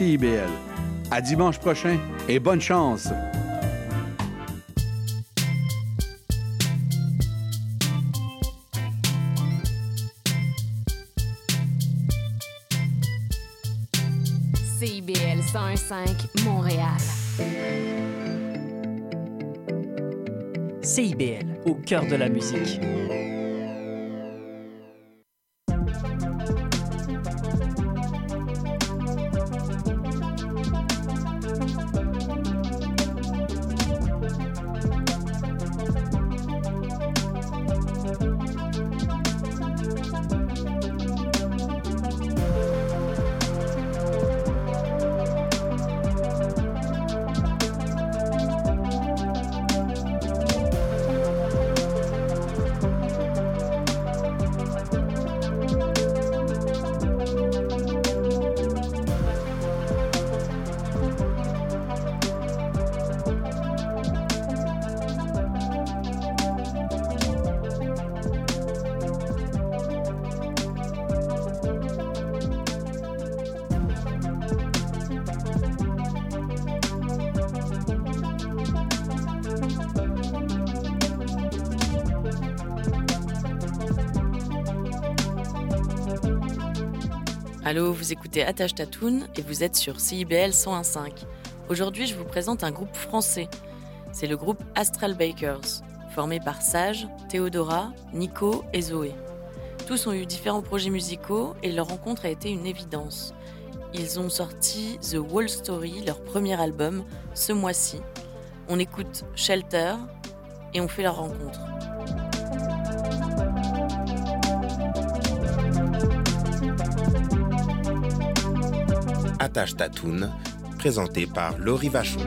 CIBL. À dimanche prochain et bonne chance! CIBL 105 Montréal. CIBL, au cœur de la musique. Allô, vous écoutez Attache Tatoune et vous êtes sur CIBL 101.5. Aujourd'hui, je vous présente un groupe français. C'est le groupe Astral Bakers, formé par Sage, Théodora, Nico et Zoé. Tous ont eu différents projets musicaux et leur rencontre a été une évidence. Ils ont sorti The Wall Story, leur premier album, ce mois-ci. On écoute Shelter et on fait leur rencontre. Attache Tatoune, présenté par Laurie Vachon.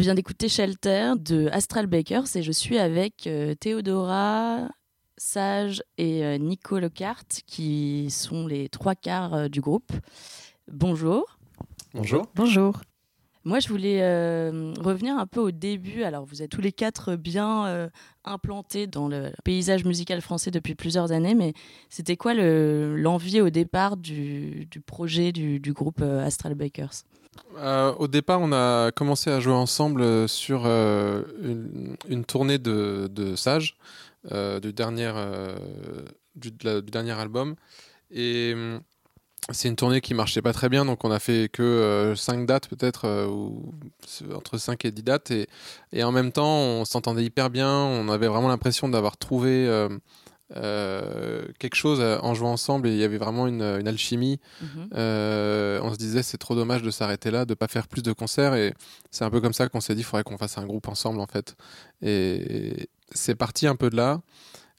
Vient d'écouter Shelter de Astral Bakers et je suis avec euh, Théodora, Sage et euh, Nico Lockhart qui sont les trois quarts euh, du groupe. Bonjour. Bonjour. Bonjour. Moi, je voulais euh, revenir un peu au début. Alors, vous êtes tous les quatre bien euh, implantés dans le paysage musical français depuis plusieurs années, mais c'était quoi le- l'envie au départ du, du projet du, du groupe euh, Astral Bakers? Euh, au départ, on a commencé à jouer ensemble euh, sur euh, une, tournée de, Sage, du, dernier, du, dernier album. Et hum, c'est une tournée qui marchait pas très bien, donc on a fait que 5 dates peut-être, ou entre 5 et 10 dates. Et, et en même temps, on s'entendait hyper bien, on avait vraiment l'impression d'avoir trouvé euh, quelque chose euh, en jouant ensemble, et il y avait vraiment une, une alchimie. Mhm. Euh, on se disait c'est trop dommage de s'arrêter là, de pas faire plus de concerts et c'est un peu comme ça qu'on s'est dit il faudrait qu'on fasse un groupe ensemble en fait. Et c'est parti un peu de là.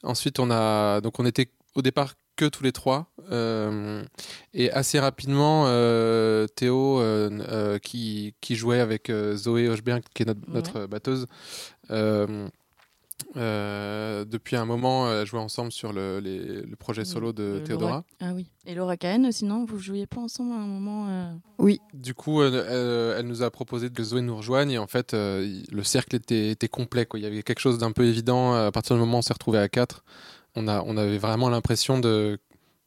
Ensuite on a donc on était au départ que tous les trois euh, et assez rapidement Théo qui, qui jouait avec Zoé Hochberg qui est notre, Ouais. notre batteuse. Euh, euh, depuis un moment, elle jouait ensemble sur le, les- le projet solo de Euh, Théodora. Laura- Ah oui. Et Laura Cahen, sinon, vous jouiez pas ensemble à un moment euh Du coup, euh, euh, elle nous a proposé que Zoé nous rejoigne et en fait, euh, le cercle était, était complet. Quoi. Il y avait quelque chose d'un peu évident. À partir du moment où on s'est retrouvé à quatre, on, a, on avait vraiment l'impression d'une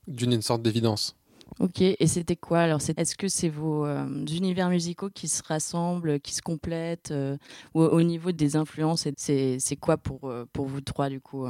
une sorte d'évidence. Ok, et c'était quoi alors? Est-ce que c'est vos euh, univers musicaux qui se rassemblent, qui se complètent euh, ou au niveau des influences, c'est quoi pour, euh, pour vous trois du coup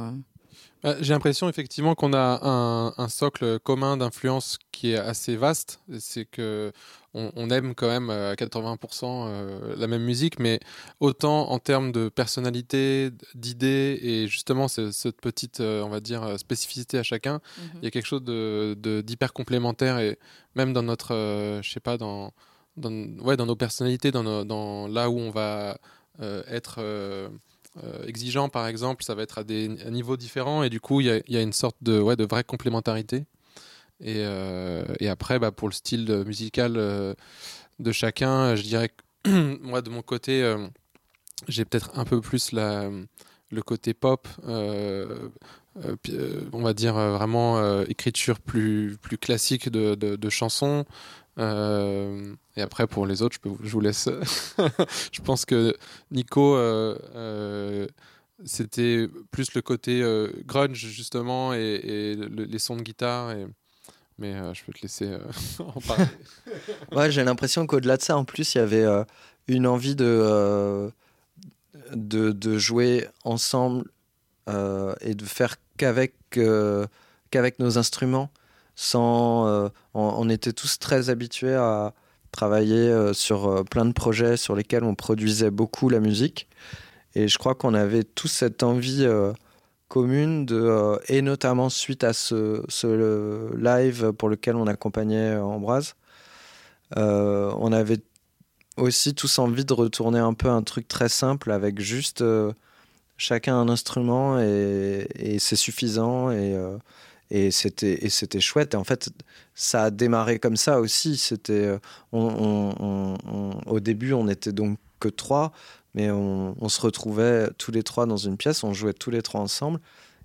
J'ai l'impression effectivement qu'on a un, un socle commun d'influence qui est assez vaste. C'est que on, on aime quand même euh, à 80% euh, la même musique, mais autant en termes de personnalité, d'idées et justement ce- cette petite, euh, on va dire, euh, spécificité à chacun, il y a quelque chose de de- d'hyper complémentaire et même dans notre, euh, je sais pas, dans, dans, ouais, dans nos personnalités, dans, nos- dans là où on va euh, être euh, euh, exigeant, par exemple, ça va être à des niveaux différents et du coup, il y a, une sorte de, ouais, de vraie complémentarité. Et, euh, après, bah, pour le style musical euh, de chacun, je dirais que moi, de mon côté, j'ai peut-être un peu plus le côté pop, on va dire vraiment écriture plus, plus classique de chansons. Euh, et après, pour les autres, je, peux, je vous laisse. je pense que Nico, euh, euh, c'était plus le côté grunge, justement, et, et le- les sons de guitare. Mais je peux te laisser en parler. Ouais, j'ai l'impression qu'au-delà de ça, en plus, il y avait une envie de, de, de jouer ensemble et de faire qu'avec qu'avec nos instruments. Sans, euh, on, était tous très habitués à travailler euh, sur euh, plein de projets sur lesquels on produisait beaucoup la musique. Et je crois qu'on avait tous cette envie commune, de, et notamment suite à ce, ce live pour lequel on accompagnait Ambroise. On avait aussi tous envie de retourner un peu un truc très simple avec juste chacun un instrument et, c'est suffisant et, et c'était et c'était chouette. Et en fait ça a démarré comme ça aussi. C'était euh, on, on- on- on- au début on était donc que trois mais on, se retrouvait tous les trois dans une pièce. On jouait tous les trois ensemble.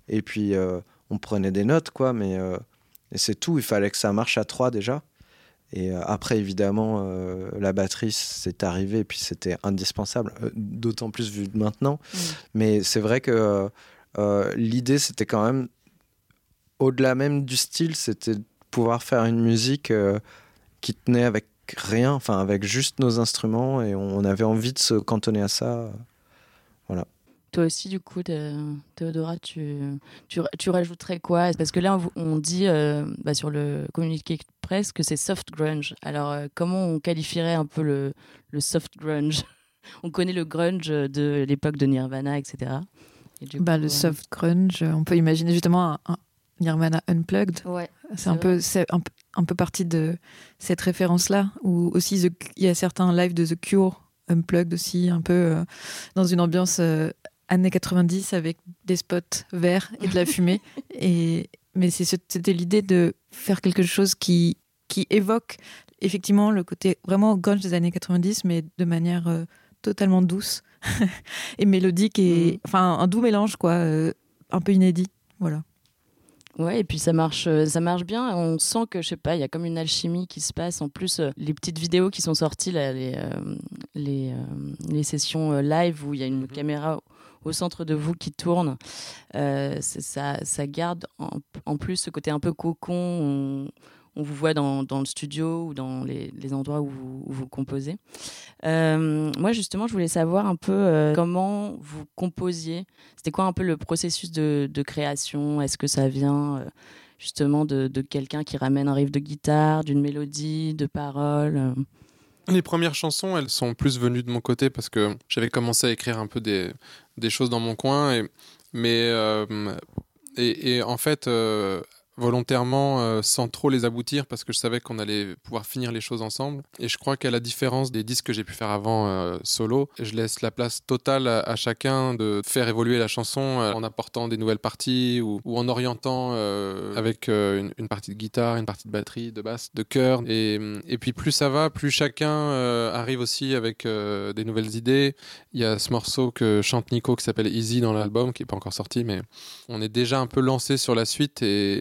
Et puis euh, on prenait des notes quoi. Mais euh, et c'est tout. Il fallait que ça marche à trois déjà. Et euh, après, évidemment, la batterie, c'est arrivé, et puis c'était indispensable, d'autant plus vu de maintenant. Mm. Mais c'est vrai que l'idée, c'était quand même, au-delà même du style, c'était de pouvoir faire une musique euh, qui tenait avec rien, enfin avec juste nos instruments, et on avait envie de se cantonner à ça. Toi aussi, du coup, Thé- Théodora, tu, tu, tu rajouterais quoi? Parce que là, on- dit euh, bah, sur le communiqué de presse que c'est soft grunge. Alors, euh, comment on qualifierait un peu le, le soft grunge? On connaît le grunge de l'époque de Nirvana, etc. Et du Bah, coup, le euh, soft grunge, on peut imaginer justement un, un Nirvana Unplugged. Ouais, C'est un peu, un, peu- un peu partie de cette référence-là, où aussi The- il y a certains lives de The Cure Unplugged aussi, un peu euh, dans une ambiance euh, années 90 avec des spots verts et de la fumée. et, mais c'était l'idée de faire quelque chose qui, qui évoque effectivement le côté vraiment grunge des années 90, mais de manière euh, totalement douce et mélodique et enfin un doux mélange quoi, un peu inédit. Voilà. Ouais, et puis ça marche, euh, ça marche bien. On sent que, je sais pas, il y a comme une alchimie qui se passe. En plus, euh, les petites vidéos qui sont sorties, là, les, euh, les, euh, les sessions live où il y a une caméra au centre de vous qui tourne, euh, ça, ça garde en, en plus ce côté un peu cocon. On, on vous voit dans, le studio ou dans les, endroits où vous, composez. Euh, moi, justement, je voulais savoir un peu euh, comment vous composiez. C'était quoi un peu le processus de, création? Est-ce que ça vient euh, justement de, quelqu'un qui ramène un riff de guitare, d'une mélodie, de paroles Les premières chansons, elles sont plus venues de mon côté parce que j'avais commencé à écrire un peu des, choses dans mon coin. Mais, et, en fait, volontairement, euh, sans trop les aboutir parce que je savais qu'on allait pouvoir finir les choses ensemble. Et je crois qu'à la différence des disques que j'ai pu faire avant euh, solo, je laisse la place totale à, chacun de faire évoluer la chanson euh, en apportant des nouvelles parties ou, en orientant avec une, partie de guitare, une partie de batterie, de basse, de chœur. Et, et puis plus ça va, plus chacun arrive aussi avec des nouvelles idées. Il y a ce morceau que chante Nico qui s'appelle Easy dans l'album, qui n'est pas encore sorti, mais on est déjà un peu lancé sur la suite. Et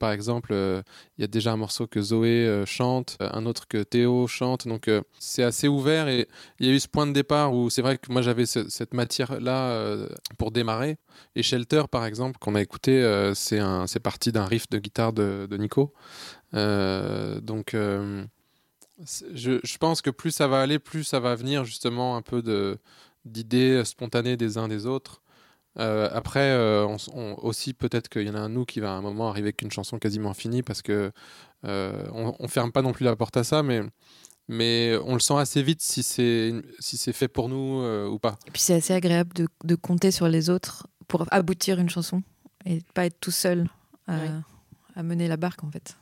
euh, il y a déjà un morceau que Zoé euh, chante, euh, un autre que Théo chante. Donc c'est assez ouvert et il y a eu ce point de départ où c'est vrai que moi j'avais ce- cette matière-là pour démarrer. Et Shelter, par exemple, qu'on a écouté, c'est parti d'un riff de guitare de, Nico. Donc je, pense que plus ça va aller, plus ça va venir justement un peu d'idées spontanées des uns des autres. Euh, après, euh, on, s- on- aussi peut-être qu'il y en a un nous qui va à un moment arriver avec une chanson quasiment finie parce que euh, on, on ferme pas non plus la porte à ça, mais mais on le sent assez vite si c'est si c'est fait pour nous euh, ou pas. Et puis c'est assez agréable de, de compter sur les autres pour aboutir une chanson et pas être tout seul à mener la barque en fait.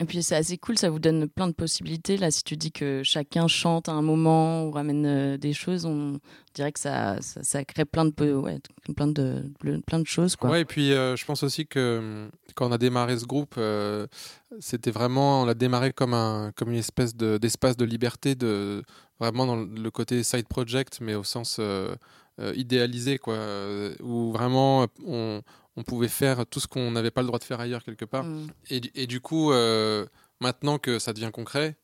Et puis c'est assez cool, ça vous donne plein de possibilités. Là, si tu dis que chacun chante à un moment ou ramène euh, des choses, on dirait que ça, crée plein de, choses. Quoi. Ouais, et puis euh, je pense aussi que hum, quand on a démarré ce groupe, euh, c'était vraiment, on l'a démarré comme, un, comme une espèce de- d'espace de, liberté, de, vraiment dans le côté side project, mais au sens idéalisé, quoi, où vraiment on, on pouvait faire tout ce qu'on n'avait pas le droit de faire ailleurs quelque part. Mm. Et, du- et du coup, euh, maintenant que ça devient concret,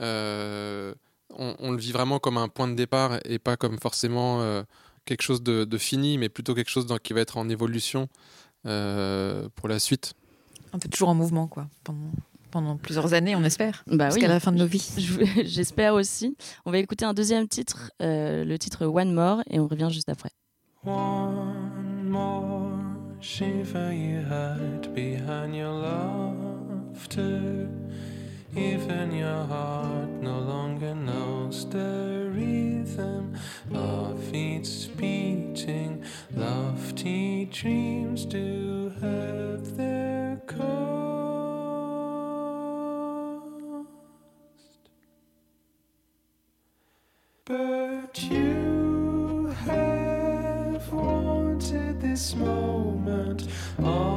euh, on, on le vit vraiment comme un point de départ et pas comme forcément euh, quelque chose de, de fini, mais plutôt quelque chose dans- qui va être en évolution euh, pour la suite. Un peu toujours en mouvement quoi pendant, pendant plusieurs années on espère Bah oui. jusqu'à la fin de nos vies. Je- J'espère aussi. On va écouter un deuxième titre, euh, le titre One More, et on revient juste après. One more shiver you hide behind your laughter. Even your heart no longer knows the rhythm of its beating. Lofty dreams do have their cost. But you have wanted this moment all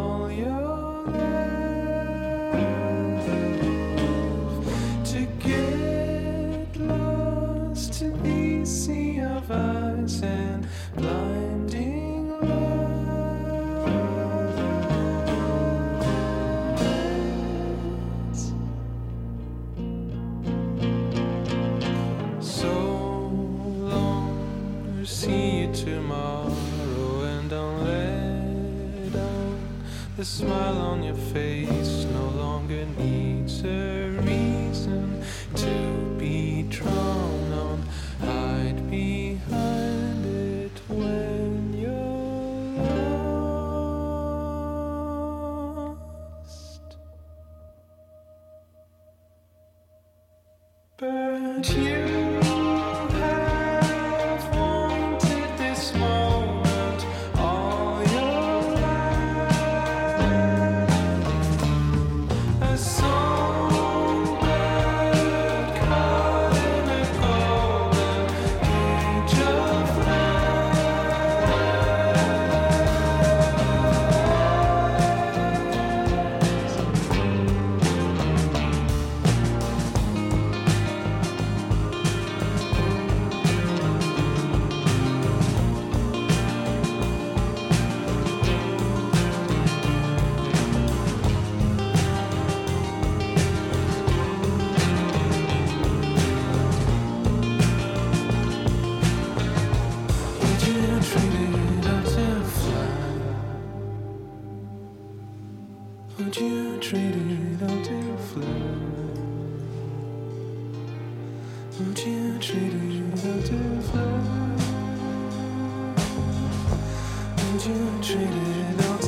you treated all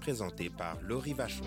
Présenté par Laurie Vachon.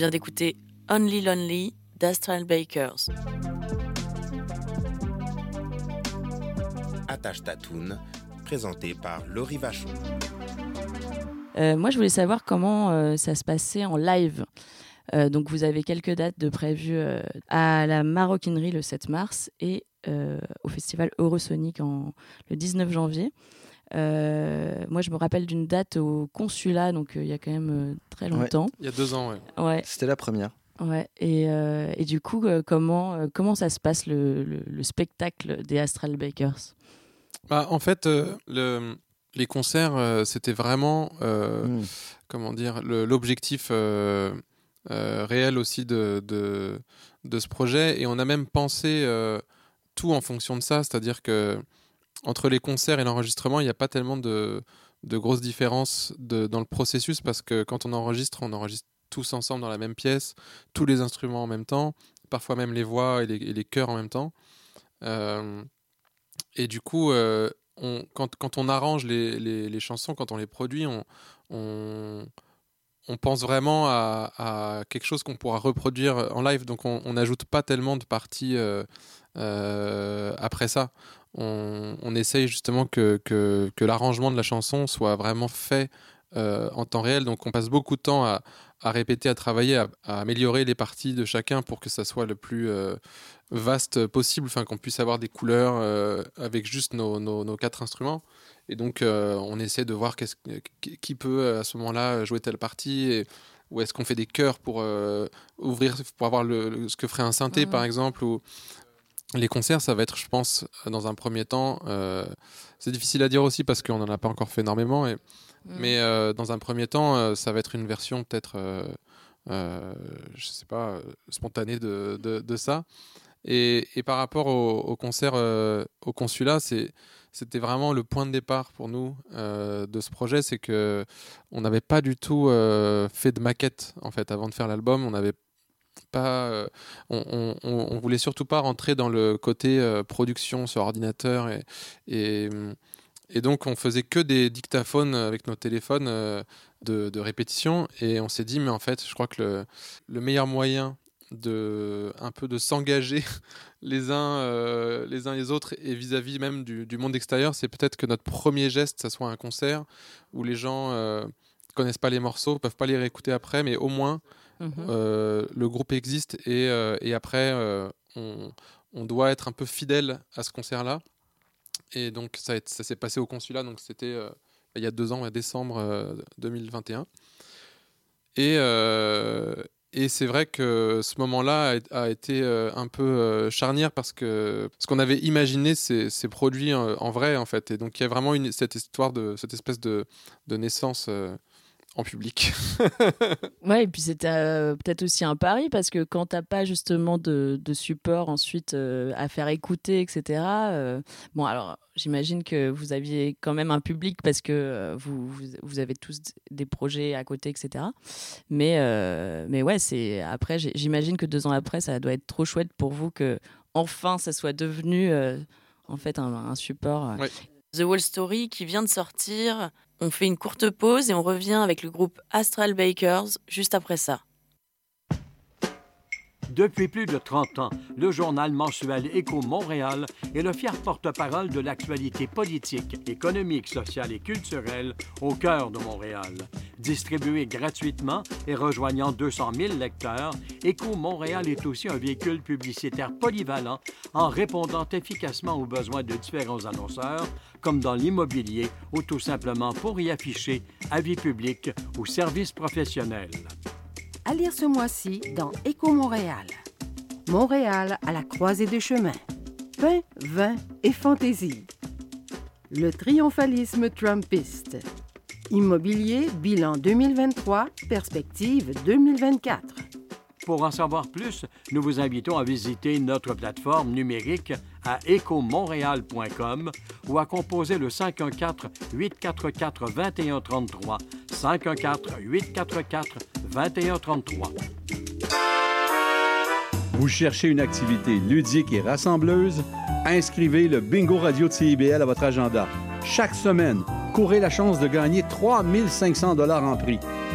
Vient d'écouter Only Lonely d'Astral Bakers. Attache Tatoune, présenté par Laurie Vachon. Euh, moi, je voulais savoir comment euh, ça se passait en live. Euh, donc, vous avez quelques dates de prévues euh, à la Maroquinerie le 7 mars et euh, au festival Eurosonic en, le 19 janvier. Euh, moi, je me rappelle d'une date au consulat, donc euh, il y a quand même euh, très longtemps. Il y a deux ans, ouais. Ouais. C'était la première. Ouais. Et, euh, et du coup, euh, comment, euh, comment ça se passe le, le- le spectacle des Astral Bakers? Bah, en fait, euh, le- les concerts, euh, c'était vraiment, euh, Mm. comment dire, le- l'objectif euh, euh, réel aussi de, de, de ce projet. Et on a même pensé euh, tout en fonction de ça, c'est-à-dire que entre les concerts et l'enregistrement, il n'y a pas tellement de, grosses différences dans le processus parce que quand on enregistre, on enregistre tous ensemble dans la même pièce, tous les instruments en même temps, parfois même les voix et les, et les chœurs en même temps. Euh, et du coup, euh, quand, on arrange les, chansons, quand on les produit, on, pense vraiment à, quelque chose qu'on pourra reproduire en live. Donc on n'ajoute pas tellement de parties euh, après ça. On, on essaye justement que, que, que l'arrangement de la chanson soit vraiment fait euh, en temps réel. Donc on passe beaucoup de temps à, à répéter, à travailler, à, à améliorer les parties de chacun pour que ça soit le plus euh, vaste possible, enfin qu'on puisse avoir des couleurs euh, avec juste nos, nos- nos quatre instruments. Et donc on essaie de voir qui peut à ce moment-là jouer telle partie. Et, ou est-ce qu'on fait des chœurs pour ouvrir, pour avoir le, le- ce que ferait un synthé par exemple ou les concerts, ça va être, je pense, dans un premier temps. euh, c'est difficile à dire aussi parce qu'on n'en a pas encore fait énormément. Et, Mais euh, dans un premier temps, euh, ça va être une version peut-être, je sais pas, spontanée de, de, de ça. Et, et par rapport au, au concert au consulat, c'était vraiment le point de départ pour nous de ce projet, c'est que on n'avait pas du tout fait de maquette en fait avant de faire l'album. On n'avait pas, euh, on, on- voulait surtout pas rentrer dans le côté euh, production sur ordinateur et, et, et donc on faisait que des dictaphones avec nos téléphones euh, de, de répétition et on s'est dit mais en fait je crois que le, le meilleur moyen de un peu de s'engager les uns euh, les uns les autres et vis-à-vis même du, du monde extérieur c'est peut-être que notre premier geste ça soit un concert où les gens euh, connaissent pas les morceaux peuvent pas les réécouter après mais au moins Mhm. euh, le groupe existe et, euh, après euh, on, doit être un peu fidèle à ce concert là et donc ça, s'est passé au consulat donc c'était il y a deux ans en décembre euh, 2021 et, et c'est vrai que ce moment-là a, été un peu charnière parce que parce qu'on avait imaginé produits euh, en vrai en fait. Et donc il y a vraiment cette histoire de cette espèce de, naissance en public Ouais, et puis c'était euh, peut-être aussi un pari parce que quand t'as pas justement de, de support ensuite euh, à faire écouter, etc. euh, bon, alors j'imagine que vous aviez quand même un public parce que vous, vous, vous avez tous des projets à côté, etc. Mais, mais ouais, c'est après, j'imagine que deux ans après, ça doit être trop chouette pour vous que enfin ça soit devenu en fait un, un support. Ouais. The Wall Story qui vient de sortir. On fait une courte pause et on revient avec le groupe Astral Bakers juste après ça. Depuis plus de 30 ans, le journal mensuel Écho Montréal est le fier porte-parole de l'actualité politique, économique, sociale et culturelle au cœur de Montréal. Distribué gratuitement et rejoignant 200 000 lecteurs, Écho Montréal est aussi un véhicule publicitaire polyvalent en répondant efficacement aux besoins de différents annonceurs, comme dans l'immobilier ou tout simplement pour y afficher avis public ou services professionnels. À lire ce mois-ci dans Éco Montréal. Montréal à la croisée des chemins. Pain, vin et fantaisie. Le triomphalisme trumpiste. Immobilier, bilan 2023, perspective 2024. Pour en savoir plus, nous vous invitons à visiter notre plateforme numérique à écomontréal.com ou à composer le 514-844-2133. 514-844-2133. Vous cherchez une activité ludique et rassembleuse? Inscrivez le Bingo Radio de CIBL à votre agenda. Chaque semaine, courez la chance de gagner 3500 dollars en prix.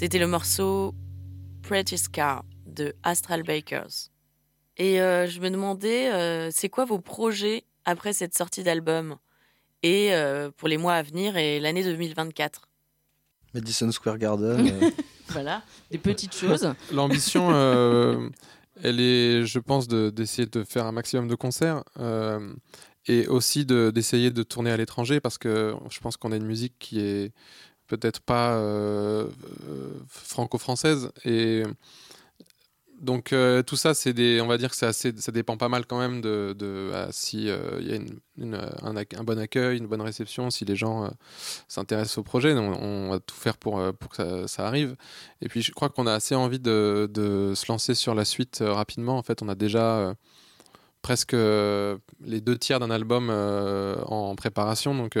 C'était le morceau Pretty Scar de Astral Bakers. Et euh, je me demandais, euh, c'est quoi vos projets après cette sortie d'album et euh, pour les mois à venir et l'année 2024 Madison Square Garden. euh, Voilà, des petites choses. L'ambition, euh, elle est, je pense, de- d'essayer de, faire un maximum de concerts euh, et aussi de- d'essayer de, tourner à l'étranger parce que je pense qu'on a une musique qui est peut-être pas euh, euh, franco-française et donc euh, tout ça, c'est des, on va dire que c'est assez, ça dépend pas mal quand même de, de ah, si il y a un, bon accueil, une bonne réception, si les gens s'intéressent au projet, on, va tout faire pour, pour que ça, ça arrive. Et puis je crois qu'on a assez envie de, de se lancer sur la suite rapidement. En fait, on a déjà presque les deux tiers d'un album en préparation, donc.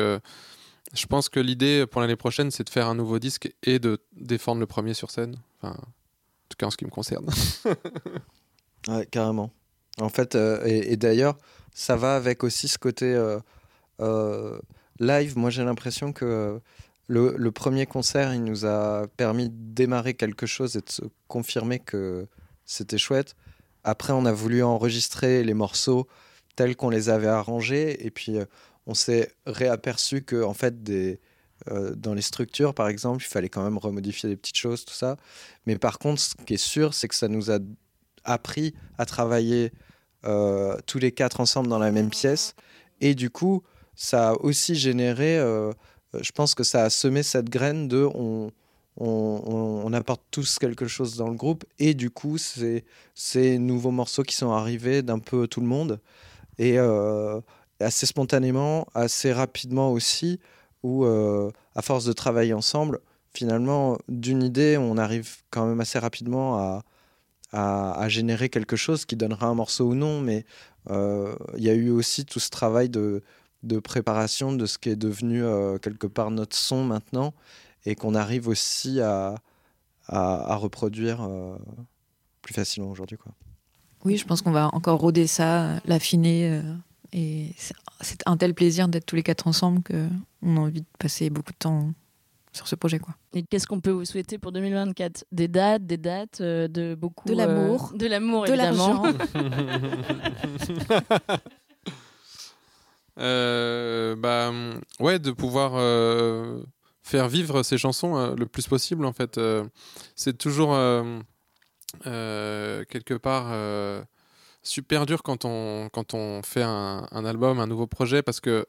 Je pense que l'idée pour l'année prochaine, c'est de faire un nouveau disque et de défendre le premier sur scène. Enfin, en tout cas en ce qui me concerne. Ouais, carrément. En fait, euh, et, d'ailleurs, ça va avec aussi ce côté euh, euh, live. Moi, j'ai l'impression que le, le premier concert, il nous a permis de démarrer quelque chose et de se confirmer que c'était chouette. Après, on a voulu enregistrer les morceaux tels qu'on les avait arrangés. Et puis, on s'est réaperçu que, en fait, des, euh, dans les structures, par exemple, il fallait quand même remodifier des petites choses, tout ça. Mais par contre, ce qui est sûr, c'est que ça nous a appris à travailler euh, tous les quatre ensemble dans la même pièce. Et du coup, ça a aussi généré, euh, je pense que ça a semé cette graine de on, on, on- apporte tous quelque chose dans le groupe. Et du coup, c'est ces nouveaux morceaux qui sont arrivés d'un peu tout le monde. Et assez spontanément, assez rapidement aussi, où euh, à force de travailler ensemble, finalement, d'une idée, on arrive quand même assez rapidement à, à, générer quelque chose qui donnera un morceau ou non, mais euh, il y a eu aussi tout ce travail de, de préparation de ce qui est devenu euh, quelque part notre son maintenant, et qu'on arrive aussi à, à, reproduire plus facilement aujourd'hui. Oui, je pense qu'on va encore rôder ça, l'affiner. Et c'est- un tel plaisir d'être tous les quatre ensemble qu'on a envie de passer beaucoup de temps sur ce projet. Quoi. Et qu'est-ce qu'on peut vous souhaiter pour 2024 Des dates, des dates, euh, de beaucoup. De l'amour. euh, de l'amour, De. Euh, bah, ouais, de pouvoir euh, faire vivre ces chansons euh, le plus possible, en fait. Euh, c'est toujours euh, euh, quelque part euh, super dur quand on, quand on fait un, album, un nouveau projet, parce que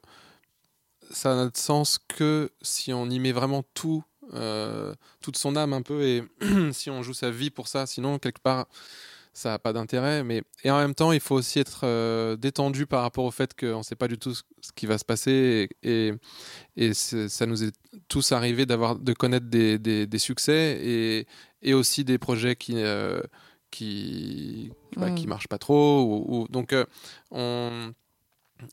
ça n'a de sens que si on y met vraiment tout, euh, toute son âme un peu, et si on joue sa vie pour ça. Sinon, quelque part, ça n'a pas d'intérêt. Mais et en même temps, il faut aussi être euh, détendu par rapport au fait qu'on ne sait pas du tout ce qui va se passer. Et, et, ça nous est tous arrivé de connaître des, des, des succès et, et aussi des projets qui euh, qui bah, Mm. qui marchent pas trop. Ou, ou- donc euh, on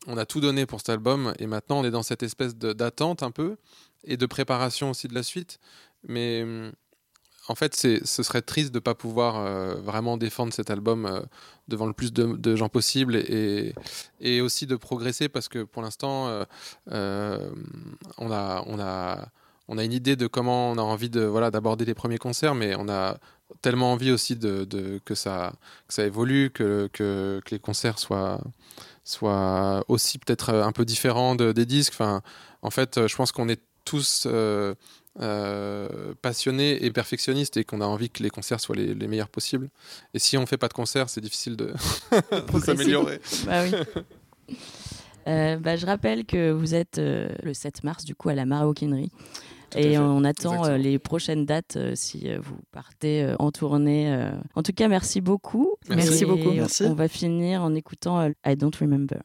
on a tout donné pour cet album et maintenant on est dans cette espèce d'attente un peu et de préparation aussi de la suite. Mais hum, en fait, ce serait triste de ne pas pouvoir euh, vraiment défendre cet album euh, devant le plus de, de gens possible et, et aussi de progresser parce que pour l'instant, euh, on, a, on, a, on a une idée de comment on a envie de, voilà, d'aborder les premiers concerts, mais on a tellement envie aussi de, de- que, ça, que ça évolue, que, que, que les concerts soient, soient aussi peut-être un peu différents de- des disques. Enfin, en fait, je pense qu'on est tous euh, euh, passionnés et perfectionnistes et qu'on a envie que les concerts soient les, les meilleurs possibles. Et si on fait pas de concerts, c'est difficile de, s'améliorer. Bah oui. Euh, bah, je rappelle que vous êtes euh, le 7 mars du coup à la Maroquinerie et on attend euh, les prochaines dates euh, si euh, vous partez en tournée. En tout cas, merci beaucoup. Merci, beaucoup. On va finir en écoutant I Don't Remember.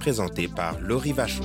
Présenté par Laurie Vachon.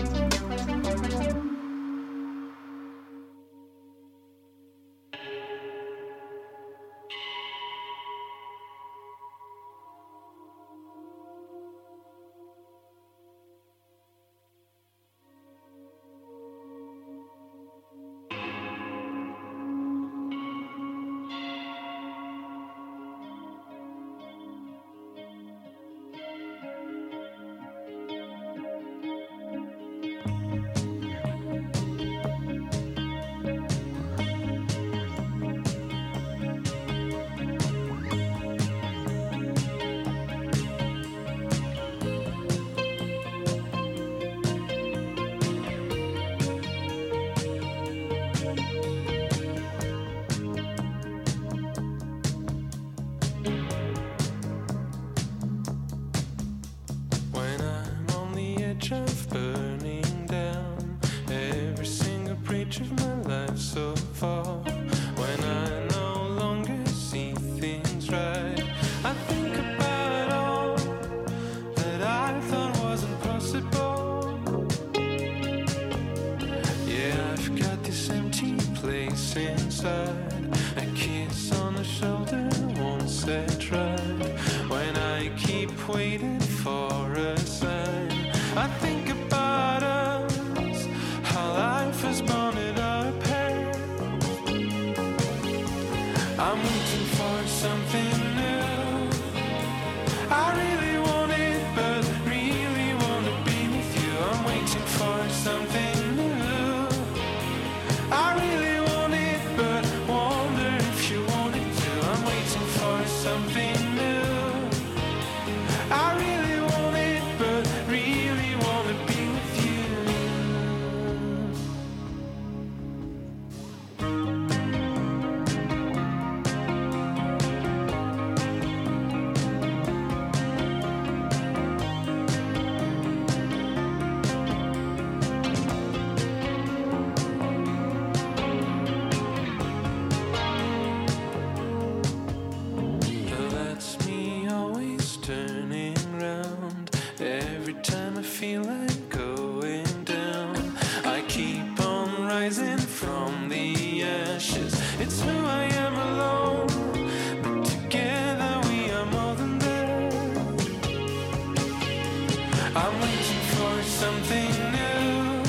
For something new.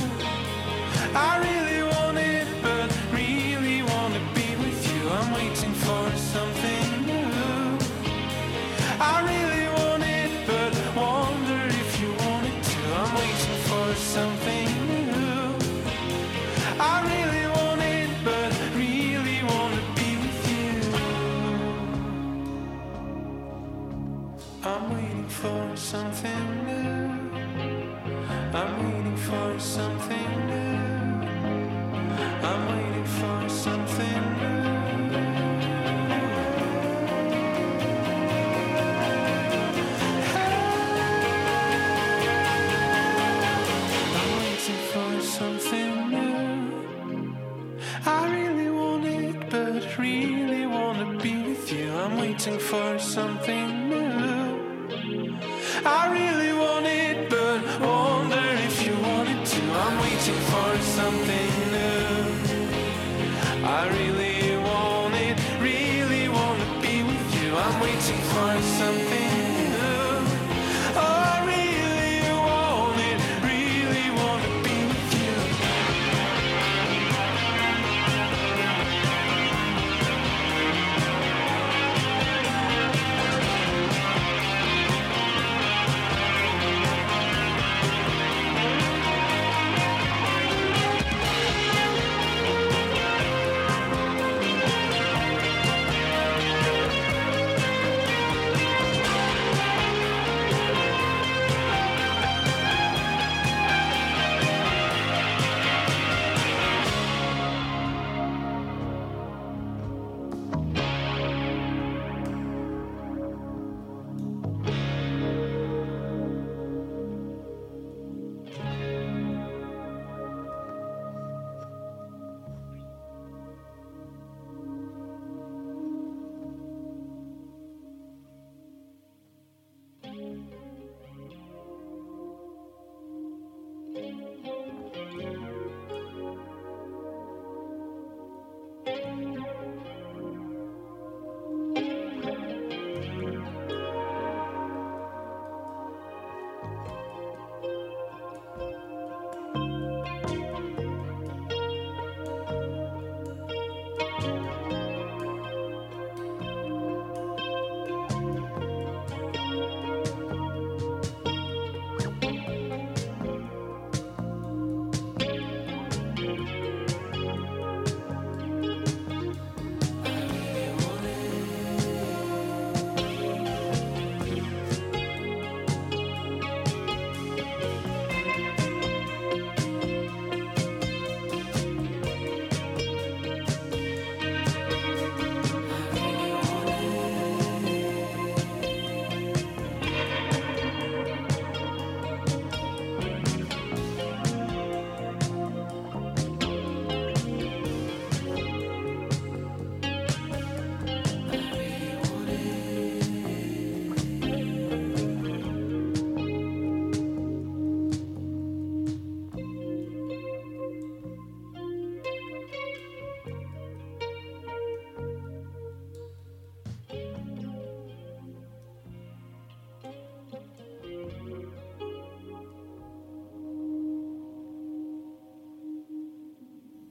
I searching for something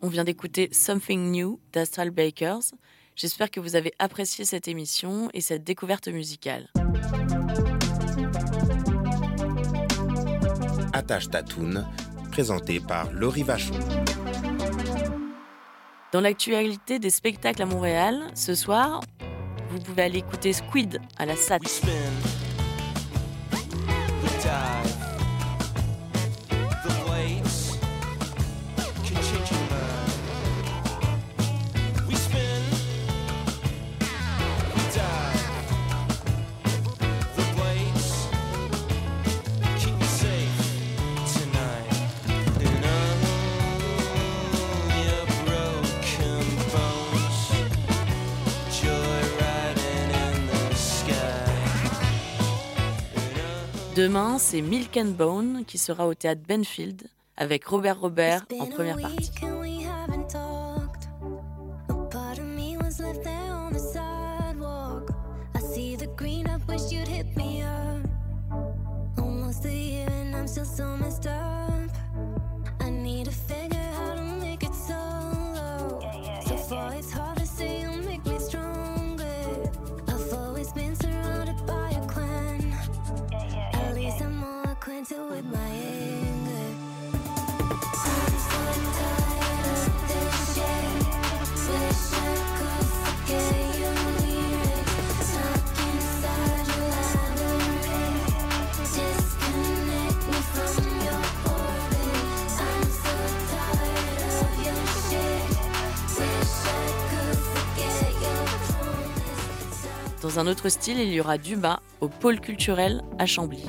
On vient d'écouter Something New d'Astral Bakers. J'espère que vous avez apprécié cette émission et cette découverte musicale. Attache Tatoune, présenté par Laurie Vachon. Dans l'actualité des spectacles à Montréal, ce soir, vous pouvez aller écouter Squid à la SAT. C'est Milk Bone qui sera au théâtre Benfield avec Robert Robert en première partie. Dans un autre style, il y aura Dumas au pôle culturel à Chambly.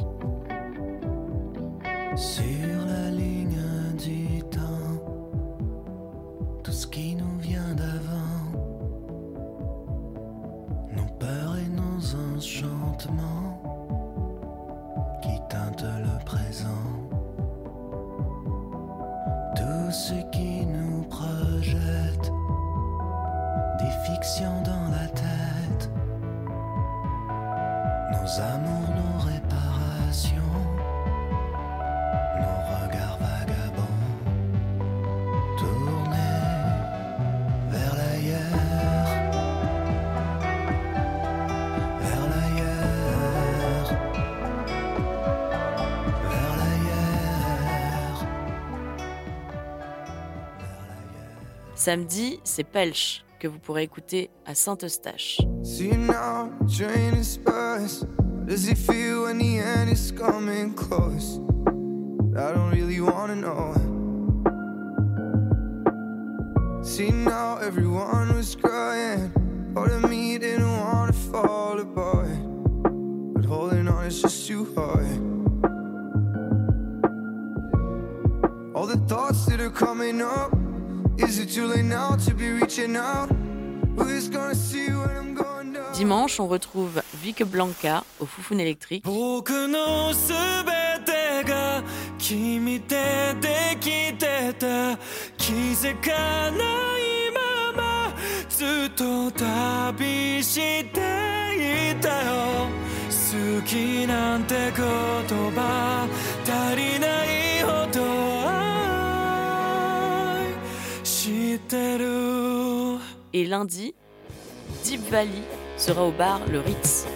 Samedi, c'est Pelch que vous pourrez écouter à Saint-Eustache. See now, everyone was crying. Part of me didn't wanna fall apart. But holding on is just too hard. All the thoughts that are coming up. Dimanche, on retrouve Vic Blanca au Foufoune électrique. 僕のすべてが君でできてた気づかないままずっと旅していたよ好きなんて言葉足りないほど Et lundi, Deep Valley sera au bar Le Ritz.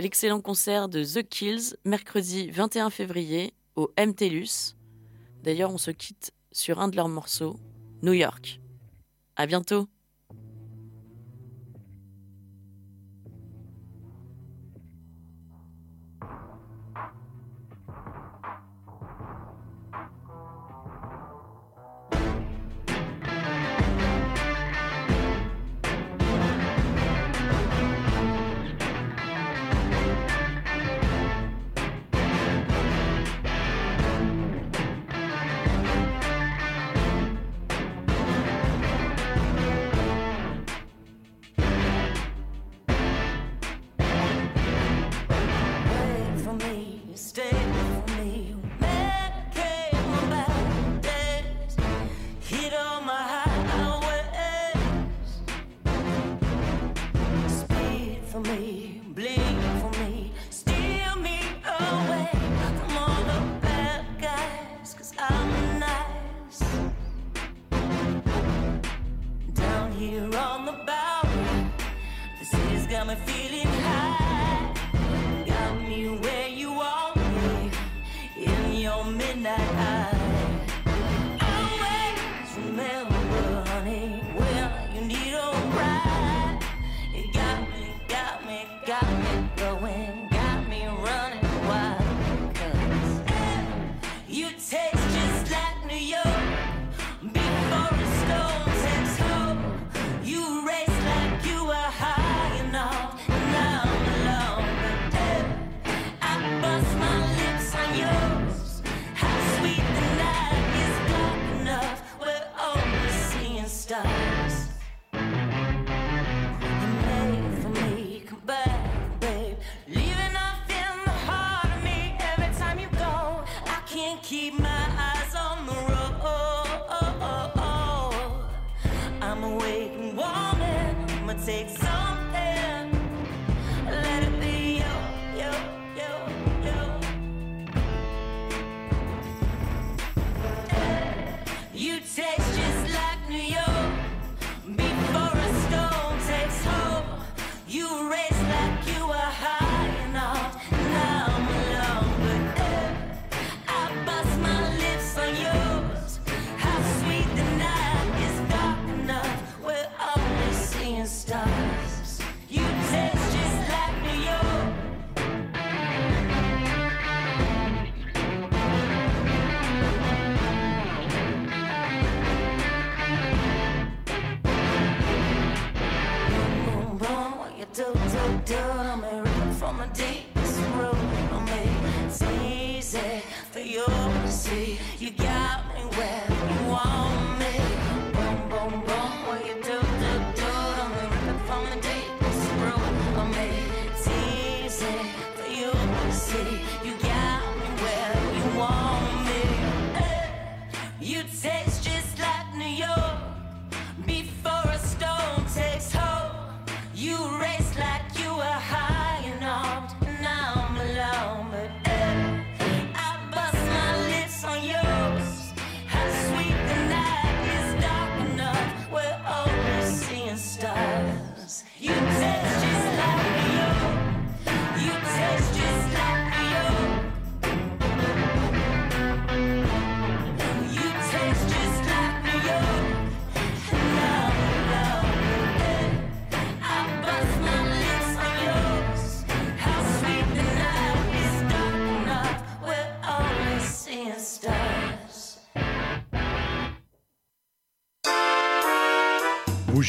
L'excellent concert de The Kills mercredi 21 février au MTLUS. D'ailleurs, on se quitte sur un de leurs morceaux, New York. À bientôt.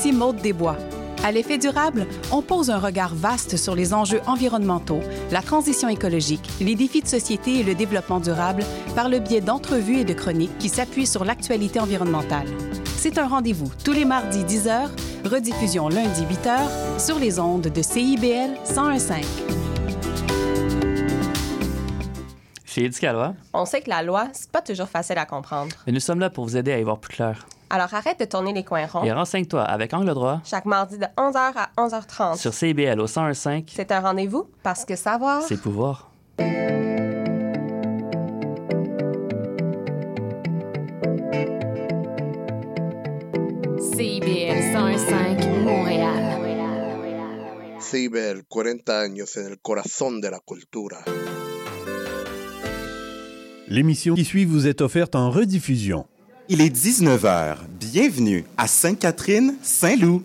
Ici Maude Desbois. À l'effet durable, on pose un regard vaste sur les enjeux environnementaux, la transition écologique, les défis de société et le développement durable par le biais d'entrevues et de chroniques qui s'appuient sur l'actualité environnementale. C'est un rendez-vous tous les mardis 10h, rediffusion lundi 8h sur les ondes de CIBL 101.5. Chez Éducalois, On sait que la loi, c'est pas toujours facile à comprendre. mais nous sommes là pour vous aider à y voir plus clair. Alors arrête de tourner les coins ronds. Et renseigne-toi avec Angle droit Chaque mardi de 11h à 11h30. sur CIBL au 101.5, C'est un rendez-vous parce que savoir. c'est pouvoir. 1015 Montréal. CIBEL, 40 años en el corazón de la cultura. L'émission qui suit vous est offerte en rediffusion. Il est 19h. Bienvenue à Sainte-Catherine, Saint-Loup.